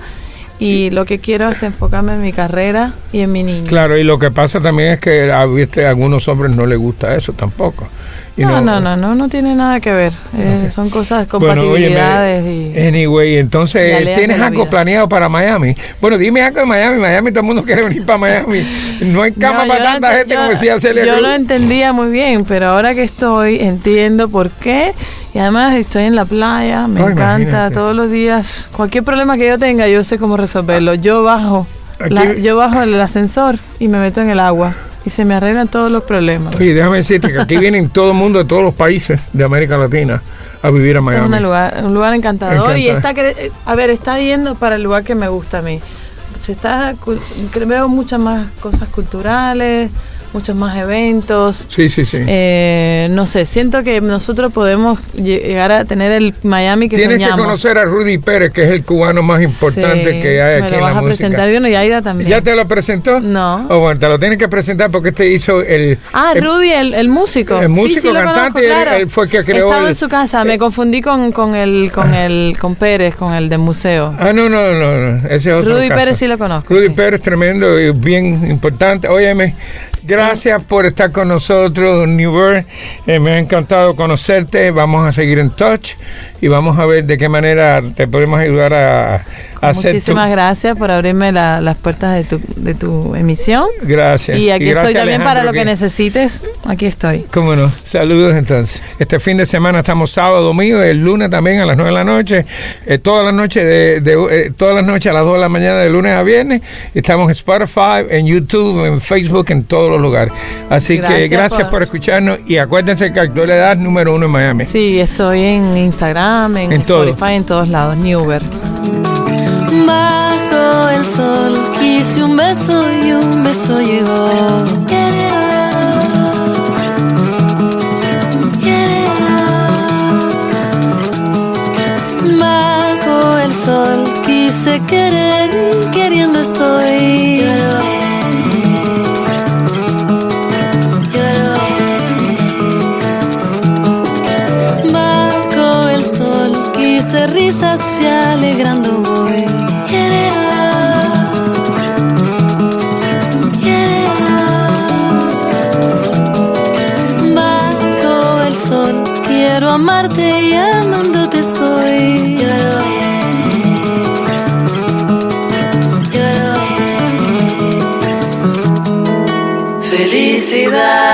y lo que quiero es enfocarme en mi carrera y en mi niño. Claro, y lo que pasa también es que a, viste, a algunos hombres no les gusta eso tampoco. No, no, no, no, no tiene nada que ver. Eh, son cosas, compatibilidades y... anyway, entonces, ¿tienes algo planeado para Miami? Bueno, dime algo de Miami. Miami, todo el mundo quiere venir para Miami. No hay cama para tanta ent- gente como decía Celia Yo no entendía muy bien, pero ahora que estoy entiendo por qué. Y además estoy en la playa, me encanta todos los días. Cualquier problema que yo tenga, yo sé cómo resolverlo. Yo bajo, yo bajo el ascensor y me meto en el agua y se me arreglan todos los problemas. Oye, déjame decirte que aquí vienen todo el mundo de todos los países de América Latina a vivir a Este es Miami. un lugar, un lugar encantador y está, a ver, está yendo para el lugar que me gusta a mí. Se está, veo muchas más cosas culturales, muchos más eventos. Sí, sí, sí. Eh, no sé, siento que nosotros podemos lle- llegar a tener el Miami que Tienes soñamos. que conocer a Rudy Pérez, que es el cubano más importante Sí, que hay me aquí lo en vas la a música. presentar y Aida también. ¿Ya te lo presentó? No. Oh, bueno, te lo tienes que presentar porque este hizo el... Ah, el- Rudy, el, el músico. el músico, sí, sí, lo cantante, conozco, él- claro. él fue el que creó Estaba en su casa, me confundí con, con el con el con Pérez, con el del museo. Ah, no, no, no, no, ese es otro Rudy caso. Pérez sí lo conozco, Rudy. Pérez, tremendo y bien importante. Óyeme, gracias por estar con nosotros, Newberg. Eh, me ha encantado conocerte. Vamos a seguir en touch y vamos a ver de qué manera te podemos ayudar a, tu... Muchísimas gracias por abrirme la- las puertas de tu, de tu emisión. Gracias. Y aquí gracias, estoy también para lo que necesites. Aquí estoy. Cómo no. Saludos entonces. Este fin de semana estamos sábado, domingo, el lunes también a las 9 de la noche, eh, todas las noches de, de- eh, todas las noches a las 2 de la mañana de lunes a viernes. Estamos en Spotify, en YouTube, en Facebook, en todos los lugares. Así que Gracias por... por- escucharnos y acuérdense que actualidad número uno en Miami. Sí, estoy en Instagram, en, En todo. Spotify, en todos lados. Newber. Bajo el sol quise un beso y un beso llegó. Bajo el sol quise querer y queriendo estoy. Bajo el sol quise risas y alegrando felicidade.